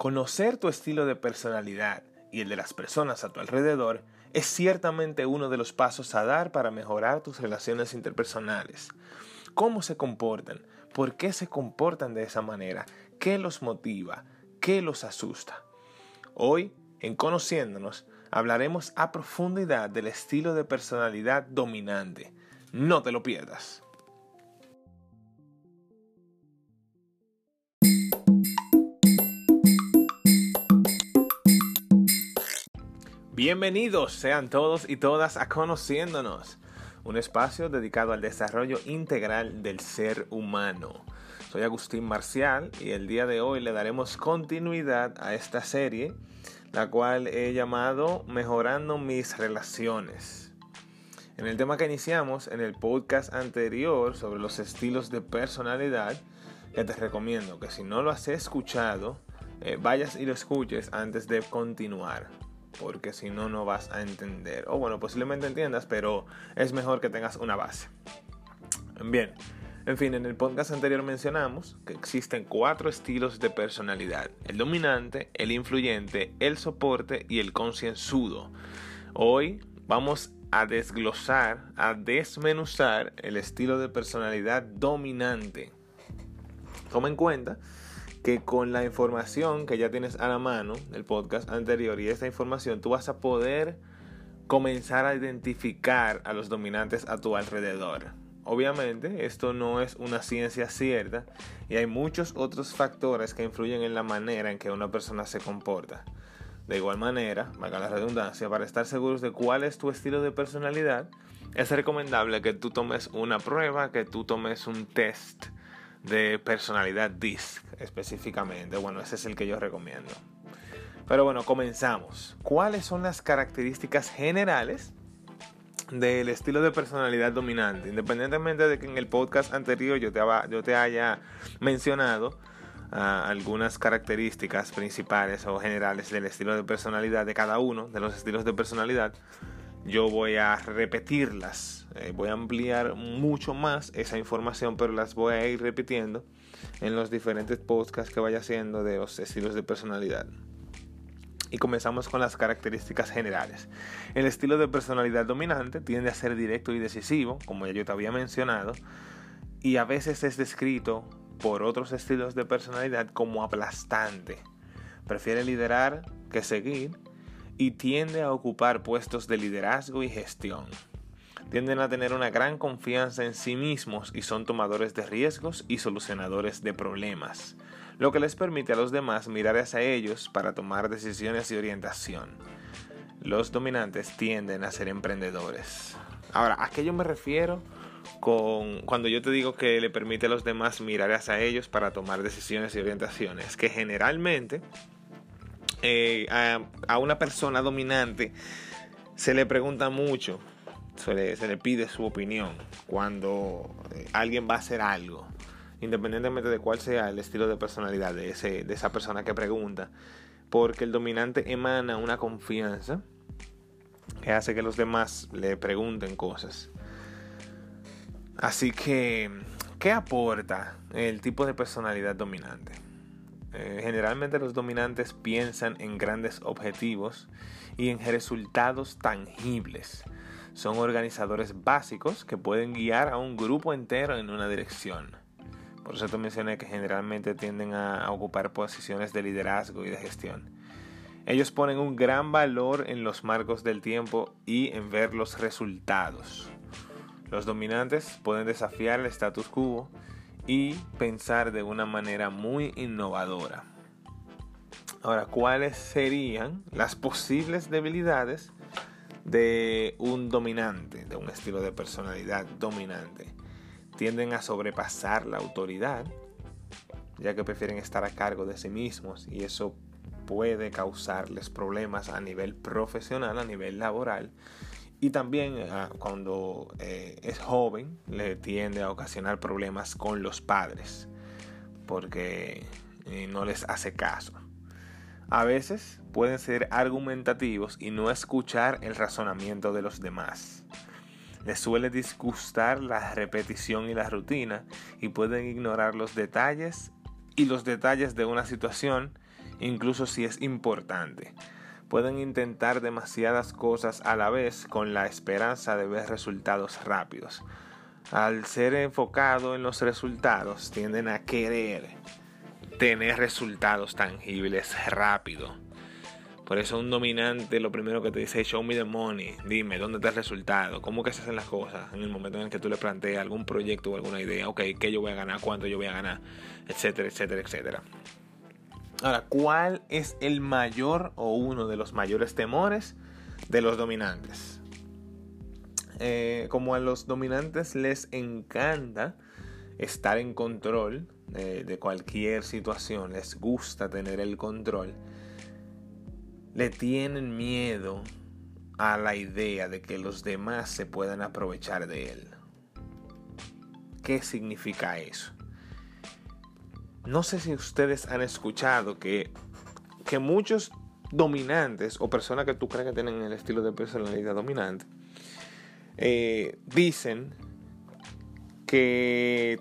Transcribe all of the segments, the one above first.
Conocer tu estilo de personalidad y el de las personas a tu alrededor es ciertamente uno de los pasos a dar para mejorar tus relaciones interpersonales. ¿Cómo se comportan? ¿Por qué se comportan de esa manera? ¿Qué los motiva? ¿Qué los asusta? Hoy, en Conociéndonos, hablaremos a profundidad del estilo de personalidad dominante. No te lo pierdas. Bienvenidos sean todos y todas a Conociéndonos, un espacio dedicado al desarrollo integral del ser humano. Soy Agustín Marcial y el día de hoy le daremos continuidad a esta serie, la cual he llamado Mejorando mis relaciones. En el tema que iniciamos en el podcast anterior sobre los estilos de personalidad, que te recomiendo que si no lo has escuchado, eh, vayas y lo escuches antes de continuar porque si no, no vas a entender. O bueno, posiblemente entiendas, pero es mejor que tengas una base. Bien, en fin, en el podcast anterior mencionamos que existen cuatro estilos de personalidad. El dominante, el influyente, el soporte y el concienzudo. Hoy vamos a desglosar, a desmenuzar el estilo de personalidad dominante. Toma en cuenta que con la información que ya tienes a la mano del podcast anterior y esta información tú vas a poder comenzar a identificar a los dominantes a tu alrededor. Obviamente esto no es una ciencia cierta y hay muchos otros factores que influyen en la manera en que una persona se comporta. De igual manera, valga la redundancia, para estar seguros de cuál es tu estilo de personalidad, es recomendable que tú tomes una prueba, que tú tomes un test de personalidad DISC específicamente. Bueno, ese es el que yo recomiendo. Pero bueno, comenzamos. ¿Cuáles son las características generales del estilo de personalidad dominante? Independientemente de que en el podcast anterior yo te, haya mencionado ah, algunas características principales o generales del estilo de personalidad de cada uno de los estilos de personalidad, yo voy a repetirlas, eh, voy a ampliar mucho más esa información, pero las voy a ir repitiendo en los diferentes podcasts que vaya haciendo de los estilos de personalidad. Y comenzamos con las características generales. El estilo de personalidad dominante tiende a ser directo y decisivo, como ya yo te había mencionado, y a veces es descrito por otros estilos de personalidad como aplastante. Prefiere liderar que seguir y tiende a ocupar puestos de liderazgo y gestión. Tienden a tener una gran confianza en sí mismos y son tomadores de riesgos y solucionadores de problemas, lo que les permite a los demás mirar hacia ellos para tomar decisiones y orientación. Los dominantes tienden a ser emprendedores. Ahora, ¿a qué yo me refiero con cuando yo te digo que le permite a los demás mirar hacia ellos para tomar decisiones y orientaciones? Que generalmente eh, a, una persona dominante se le pregunta mucho, se le, pide su opinión cuando eh, alguien va a hacer algo, independientemente de cuál sea el estilo de personalidad de, de esa persona que pregunta, porque el dominante emana una confianza que hace que los demás le pregunten cosas. Así que, ¿qué aporta el tipo de personalidad dominante? Eh, generalmente los dominantes piensan en grandes objetivos y en resultados tangibles. Son organizadores básicos que pueden guiar a un grupo entero en una dirección. Por eso te mencioné que generalmente tienden a ocupar posiciones de liderazgo y de gestión. Ellos ponen un gran valor en los marcos del tiempo y en ver los resultados. Los dominantes pueden desafiar el status quo y pensar de una manera muy innovadora. Ahora, ¿cuáles serían las posibles debilidades de un dominante, de un estilo de personalidad dominante? Tienden a sobrepasar la autoridad, ya que prefieren estar a cargo de sí mismos y eso puede causarles problemas a nivel profesional, a nivel laboral y también ah, cuando eh, es joven le tiende a ocasionar problemas con los padres porque eh, no les hace caso. A veces pueden ser argumentativos y no escuchar el razonamiento de los demás. Les suele disgustar la repetición y la rutina y pueden ignorar los detalles y los detalles de una situación incluso si es importante. Pueden intentar demasiadas cosas a la vez con la esperanza de ver resultados rápidos. Al ser enfocado en los resultados, tienden a querer tener resultados tangibles rápido. Por eso un dominante lo primero que te dice es show me the money, dime dónde está el resultado, cómo que se hacen las cosas en el momento en el que tú le planteas algún proyecto o alguna idea, ok, qué yo voy a ganar, cuánto yo voy a ganar, etcétera, etcétera, etcétera. Ahora, ¿cuál es el mayor o uno de los mayores temores de los dominantes? Eh, como a los dominantes les encanta estar en control de cualquier situación, les gusta tener el control, le tienen miedo a la idea de que los demás se puedan aprovechar de él. ¿Qué significa eso? No sé si ustedes han escuchado que, que muchos dominantes o personas que tú crees que tienen el estilo de personalidad dominante eh, dicen que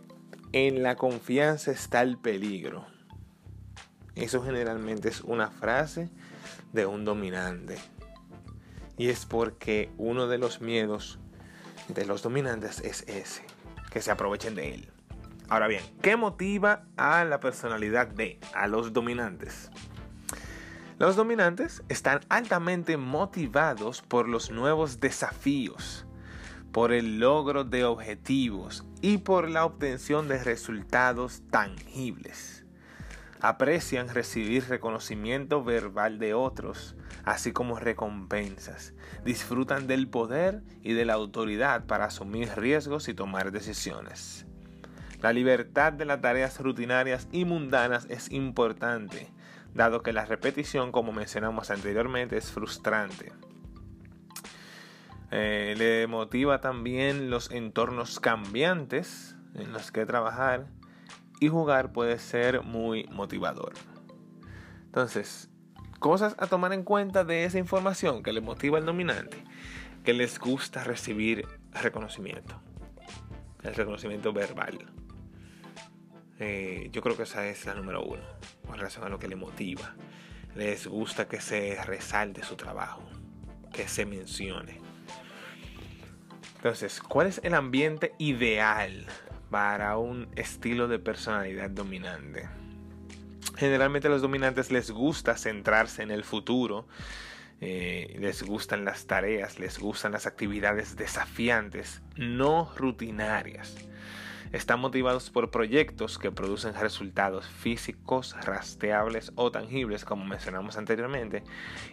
en la confianza está el peligro. Eso generalmente es una frase de un dominante. Y es porque uno de los miedos de los dominantes es ese, que se aprovechen de él. Ahora bien, ¿qué motiva a la personalidad de, a los dominantes? Los dominantes están altamente motivados por los nuevos desafíos, por el logro de objetivos y por la obtención de resultados tangibles. Aprecian recibir reconocimiento verbal de otros, así como recompensas. Disfrutan del poder y de la autoridad para asumir riesgos y tomar decisiones. La libertad de las tareas rutinarias y mundanas es importante, dado que la repetición, como mencionamos anteriormente, es frustrante. Eh, le motiva también los entornos cambiantes en los que trabajar y jugar puede ser muy motivador. Entonces, cosas a tomar en cuenta de esa información que le motiva al dominante, que les gusta recibir reconocimiento, el reconocimiento verbal. Eh, yo creo que esa es la número uno, con relación a lo que le motiva. Les gusta que se resalte su trabajo, que se mencione. Entonces, ¿cuál es el ambiente ideal para un estilo de personalidad dominante? Generalmente a los dominantes les gusta centrarse en el futuro, eh, les gustan las tareas, les gustan las actividades desafiantes, no rutinarias. Están motivados por proyectos que producen resultados físicos, rastreables o tangibles, como mencionamos anteriormente,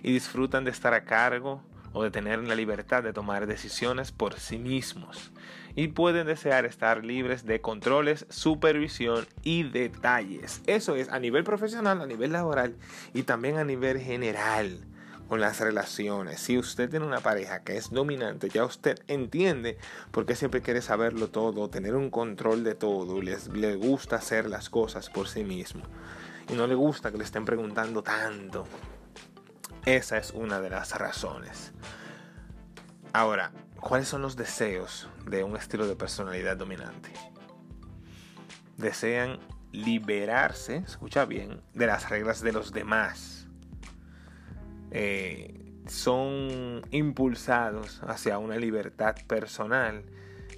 y disfrutan de estar a cargo o de tener la libertad de tomar decisiones por sí mismos y pueden desear estar libres de controles, supervisión y detalles. Eso es a nivel profesional, a nivel laboral y también a nivel general con las relaciones. Si usted tiene una pareja que es dominante, ya usted entiende por qué siempre quiere saberlo todo, tener un control de todo, les, le gusta hacer las cosas por sí mismo y no le gusta que le estén preguntando tanto. Esa es una de las razones. Ahora, ¿cuáles son los deseos de un estilo de personalidad dominante? Desean liberarse, escucha bien, de las reglas de los demás. Eh, son impulsados hacia una libertad personal,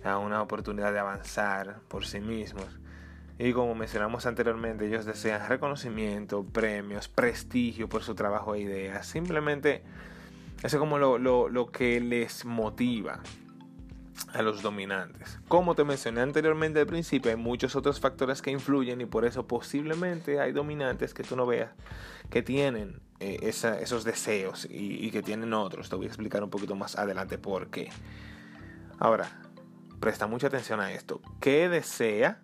a una oportunidad de avanzar por sí mismos y como mencionamos anteriormente, ellos desean reconocimiento, premios, prestigio por su trabajo e ideas. Simplemente eso es como lo, lo que les motiva a los dominantes. Como te mencioné anteriormente al principio, hay muchos otros factores que influyen y por eso posiblemente hay dominantes que tú no veas que tienen eh, esos deseos y, que tienen otros. Te voy a explicar un poquito más adelante por qué. Ahora, presta mucha atención a esto. ¿Qué desea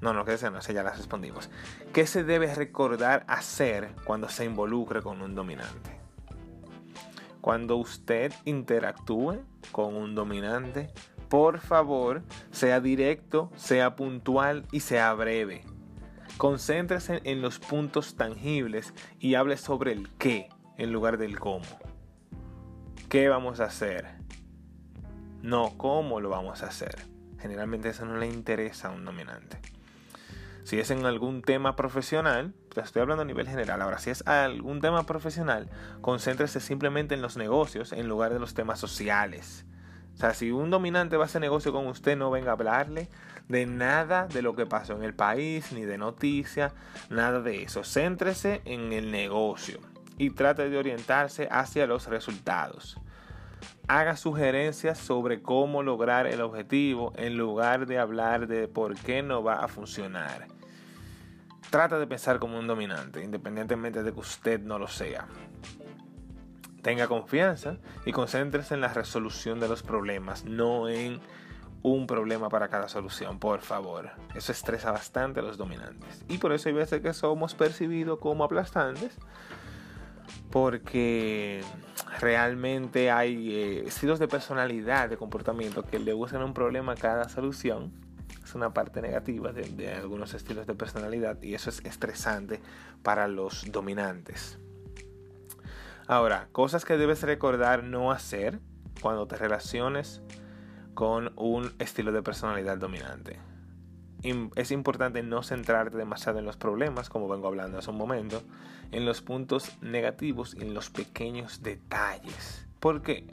no, no, que no, ya las respondimos. ¿Qué se debe recordar hacer cuando se involucre con un dominante? Cuando usted interactúe con un dominante, por favor, sea directo, sea puntual y sea breve. Concéntrese en los puntos tangibles y hable sobre el qué en lugar del cómo. ¿Qué vamos a hacer? No cómo lo vamos a hacer. Generalmente eso no le interesa a un dominante. Si es en algún tema profesional, estoy hablando a nivel general. Ahora, si es algún tema profesional, concéntrese simplemente en los negocios en lugar de los temas sociales. O sea, si un dominante va a hacer negocio con usted, no venga a hablarle de nada de lo que pasó en el país, ni de noticias, nada de eso. Céntrese en el negocio y trate de orientarse hacia los resultados. Haga sugerencias sobre cómo lograr el objetivo en lugar de hablar de por qué no va a funcionar. Trata de pensar como un dominante, independientemente de que usted no lo sea. Tenga confianza y concéntrese en la resolución de los problemas, no en un problema para cada solución, por favor. Eso estresa bastante a los dominantes. Y por eso hay veces que somos percibidos como aplastantes, porque realmente hay eh, estilos de personalidad, de comportamiento que le buscan un problema a cada solución. Es una parte negativa de, de algunos estilos de personalidad y eso es estresante para los dominantes. Ahora, cosas que debes recordar no hacer cuando te relaciones con un estilo de personalidad dominante. Es importante no centrarte demasiado en los problemas, como vengo hablando hace un momento, en los puntos negativos y en los pequeños detalles. ¿Por qué?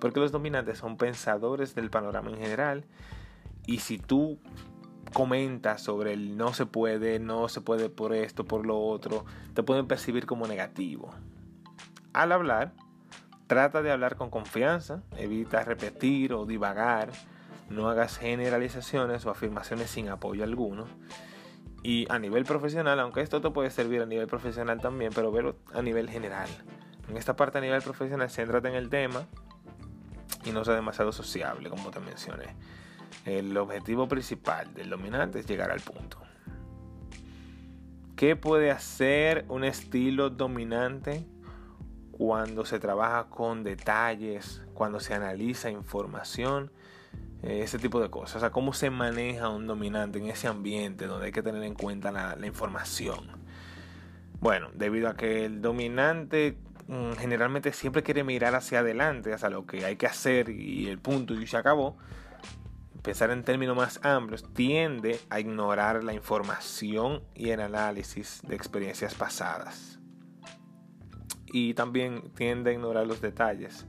Porque los dominantes son pensadores del panorama en general y si tú comentas sobre el no se puede, no se puede por esto, por lo otro, te pueden percibir como negativo. Al hablar, trata de hablar con confianza, evita repetir o divagar, no hagas generalizaciones o afirmaciones sin apoyo alguno. Y a nivel profesional, aunque esto te puede servir a nivel profesional también, pero verlo a nivel general. En esta parte a nivel profesional, céntrate en el tema y no sea demasiado sociable, como te mencioné. El objetivo principal del dominante es llegar al punto. ¿Qué puede hacer un estilo dominante? Cuando se trabaja con detalles, cuando se analiza información, eh, ese tipo de cosas. O sea, cómo se maneja un dominante en ese ambiente donde hay que tener en cuenta la, información. Bueno, debido a que el dominante mm, generalmente siempre quiere mirar hacia adelante, hacia lo que hay que hacer y el punto y se acabó, pensar en términos más amplios, tiende a ignorar la información y el análisis de experiencias pasadas y también tiende a ignorar los detalles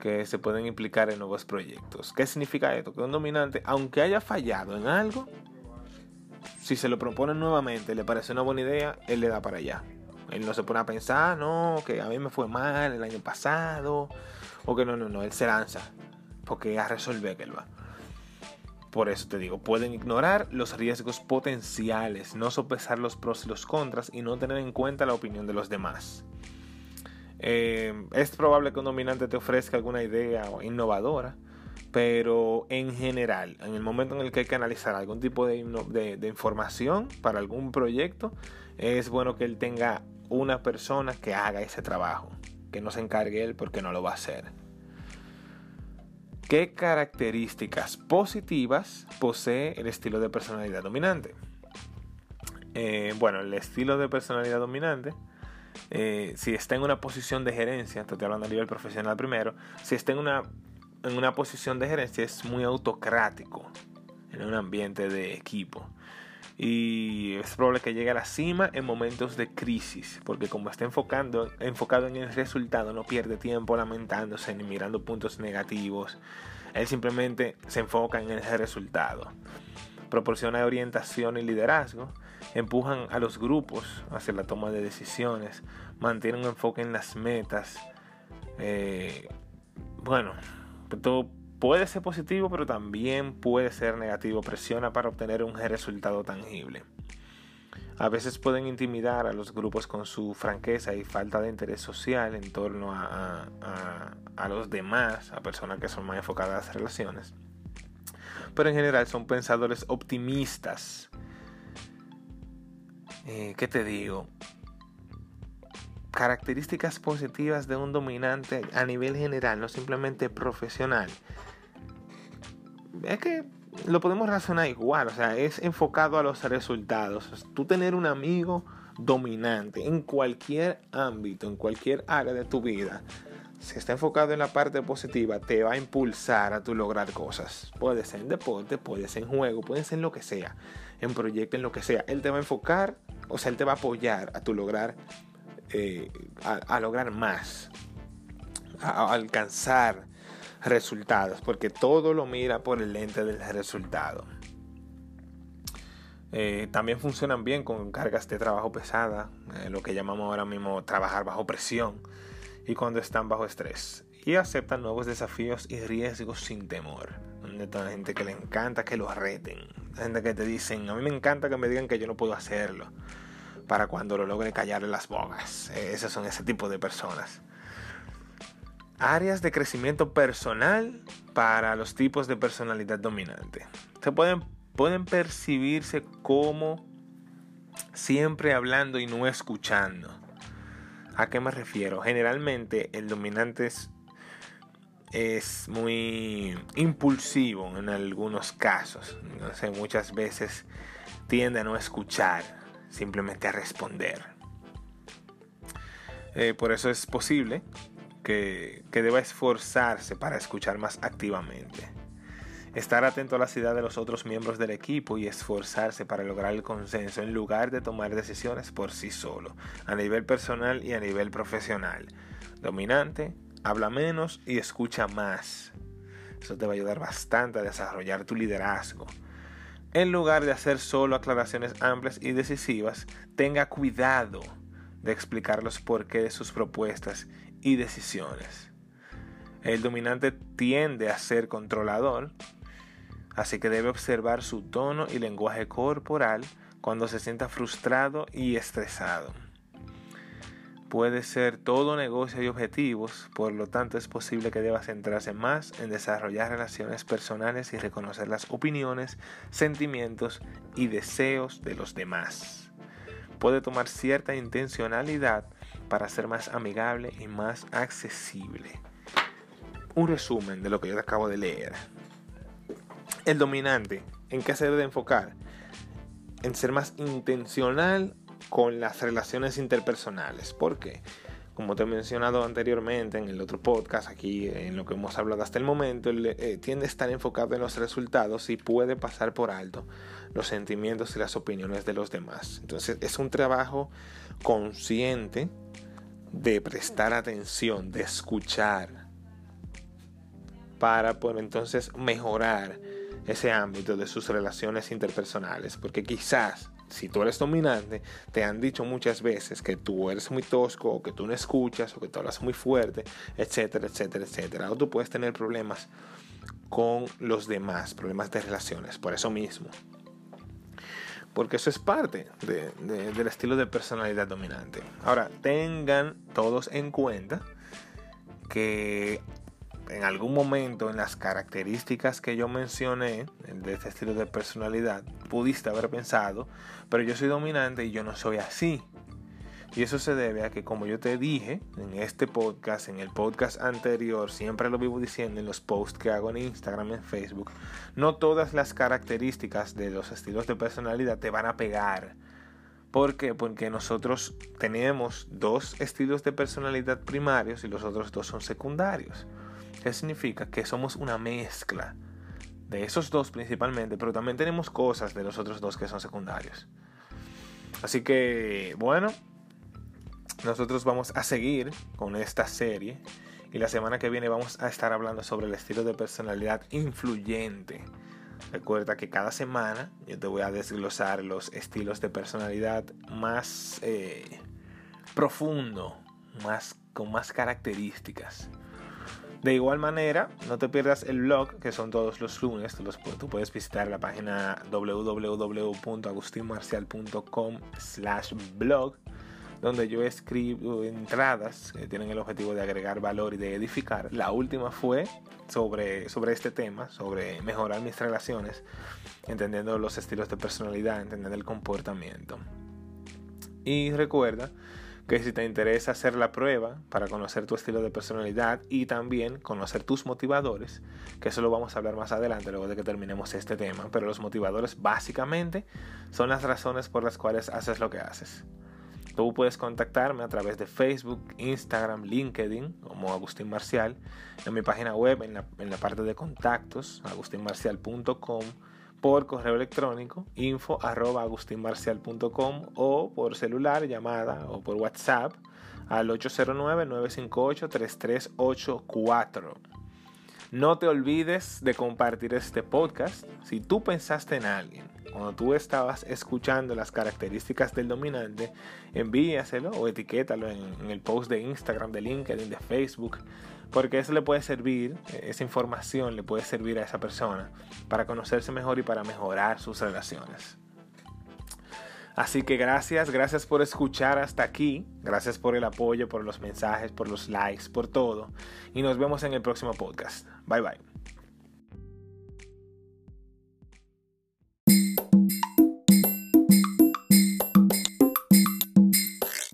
que se pueden implicar en nuevos proyectos. ¿Qué significa esto? Que un dominante, aunque haya fallado en algo, si se lo propone nuevamente, le parece una buena idea, él le da para allá. Él no se pone a pensar, no, que a mí me fue mal el año pasado, o que no, no, no, él se lanza, porque a resolver que él va. Por eso te digo, pueden ignorar los riesgos potenciales, no sopesar los pros y los contras y no tener en cuenta la opinión de los demás. Eh, es probable que un dominante te ofrezca alguna idea innovadora, pero en general, en el momento en el que hay que analizar algún tipo de, información para algún proyecto, es bueno que él tenga una persona que haga ese trabajo, que no se encargue él porque no lo va a hacer. ¿Qué características positivas posee el estilo de personalidad dominante? Eh, bueno, el estilo de personalidad dominante eh, si está en una posición de gerencia, estoy hablando a nivel profesional primero, si está en una, en una posición de gerencia es muy autocrático en un ambiente de equipo. Y es probable que llegue a la cima en momentos de crisis, porque como está enfocando, enfocado en el resultado, no pierde tiempo lamentándose ni mirando puntos negativos. Él simplemente se enfoca en ese resultado. Proporciona orientación y liderazgo empujan a los grupos hacia la toma de decisiones, mantienen un enfoque en las metas. Eh, bueno, todo puede ser positivo, pero también puede ser negativo. Presiona para obtener un resultado tangible. A veces pueden intimidar a los grupos con su franqueza y falta de interés social en torno a, a los demás, a personas que son más enfocadas a las relaciones. Pero en general son pensadores optimistas eh, ¿qué te digo? Características positivas de un dominante a nivel general, no simplemente profesional. Es que lo podemos razonar igual, o sea, es enfocado a los resultados. Tú tener un amigo dominante en cualquier ámbito, en cualquier área de tu vida, si está enfocado en la parte positiva, te va a impulsar a tu lograr cosas. Puede ser en deporte, puede ser en juego, puede ser en lo que sea. en proyecto, en lo que sea. Él te va a enfocar, o sea, él te va a apoyar a tu lograr, eh, a, lograr más, a, alcanzar resultados, porque todo lo mira por el lente del resultado. Eh, también funcionan bien con cargas de trabajo pesada, eh, lo que llamamos ahora mismo trabajar bajo presión y cuando están bajo estrés. Y aceptan nuevos desafíos y riesgos sin temor. Donde toda la gente que le encanta que lo reten. La gente que te dicen, a mí me encanta que me digan que yo no puedo hacerlo. Para cuando lo logre callarle las bogas. Eh, esos son ese tipo de personas. Áreas de crecimiento personal para los tipos de personalidad dominante. Se pueden pueden percibirse como siempre hablando y no escuchando. ¿A qué me refiero? Generalmente el dominante es, muy impulsivo en algunos casos. muchas veces tiende a no escuchar, simplemente a responder. Eh, por eso es posible que, que deba esforzarse para escuchar más activamente estar atento a la ciudad de los otros miembros del equipo y esforzarse para lograr el consenso en lugar de tomar decisiones por sí solo, a nivel personal y a nivel profesional. Dominante, habla menos y escucha más. Eso te va a ayudar bastante a desarrollar tu liderazgo. En lugar de hacer solo aclaraciones amplias y decisivas, tenga cuidado de explicar los porqué de sus propuestas y decisiones. El dominante tiende a ser controlador, así que debe observar su tono y lenguaje corporal cuando se sienta frustrado y estresado. Puede ser todo negocio y objetivos, por lo tanto es posible que deba centrarse más en desarrollar relaciones personales y reconocer las opiniones, sentimientos y deseos de los demás. Puede tomar cierta intencionalidad para ser más amigable y más accesible. Un resumen de lo que yo acabo de leer. El dominante, ¿en qué se debe enfocar? En ser más intencional con las relaciones interpersonales. ¿Por qué? Como te he mencionado anteriormente en el otro podcast, aquí en lo que hemos hablado hasta el momento, eh, tiende a estar enfocado en los resultados y puede pasar por alto los sentimientos y las opiniones de los demás. Entonces es un trabajo consciente de prestar atención, de escuchar, para poder entonces mejorar ese ámbito de sus relaciones interpersonales. Porque quizás si tú eres dominante, te han dicho muchas veces que tú eres muy tosco, o que tú no escuchas, o que tú hablas muy fuerte, etcétera, etcétera, etcétera. O tú puedes tener problemas con los demás, problemas de relaciones, por eso mismo. Porque eso es parte del estilo de personalidad dominante. Ahora, tengan todos en cuenta que en algún momento en las características que yo mencioné de este estilo de personalidad, pudiste haber pensado, pero yo soy dominante y yo no soy así. Y eso se debe a que, como yo te dije en este podcast, en el podcast anterior, siempre lo vivo diciendo en los posts que hago en Instagram en Facebook, no todas las características de los estilos de personalidad te van a pegar. ¿Por qué? Porque nosotros tenemos dos estilos de personalidad primarios y los otros dos son secundarios. ¿Qué significa? Que somos una mezcla de esos dos principalmente, pero también tenemos cosas de los otros dos que son secundarios. Así que, bueno, nosotros vamos a seguir con esta serie y la semana que viene vamos a estar hablando sobre el estilo de personalidad influyente. Recuerda que cada semana yo te voy a desglosar los estilos de personalidad más eh, profundo, más, con más características. De igual manera, no te pierdas el blog, que son todos los lunes. Tú, tú puedes visitar la página www.agustinmarcial.com slash blog, donde yo escribo entradas que tienen el objetivo de agregar valor y de edificar. La última fue sobre, sobre este tema, sobre mejorar mis relaciones, entendiendo los estilos de personalidad, entendiendo el comportamiento. Y recuerda que si te interesa hacer la prueba para conocer tu estilo de personalidad y también conocer tus motivadores, que eso lo vamos a hablar más adelante luego de que terminemos este tema, pero los motivadores básicamente son las razones por las cuales haces lo que haces. Tú puedes contactarme a través de Facebook, Instagram, LinkedIn como Agustín Marcial, en mi página web, en la, en la parte de contactos, agustinmarcial.com por correo electrónico info arroba agustinmarcial.com o por celular, llamada o por WhatsApp al 809-958-3384. No te olvides de compartir este podcast. Si tú pensaste en alguien, cuando tú estabas escuchando las características del dominante, envíaselo o etiquétalo en, en, el post de Instagram, de LinkedIn, de Facebook, porque eso le puede servir, esa información le puede servir a esa persona para conocerse mejor y para mejorar sus relaciones. Así que gracias, gracias por escuchar hasta aquí, gracias por el apoyo, por los mensajes, por los likes, por todo. Y nos vemos en el próximo podcast. Bye bye.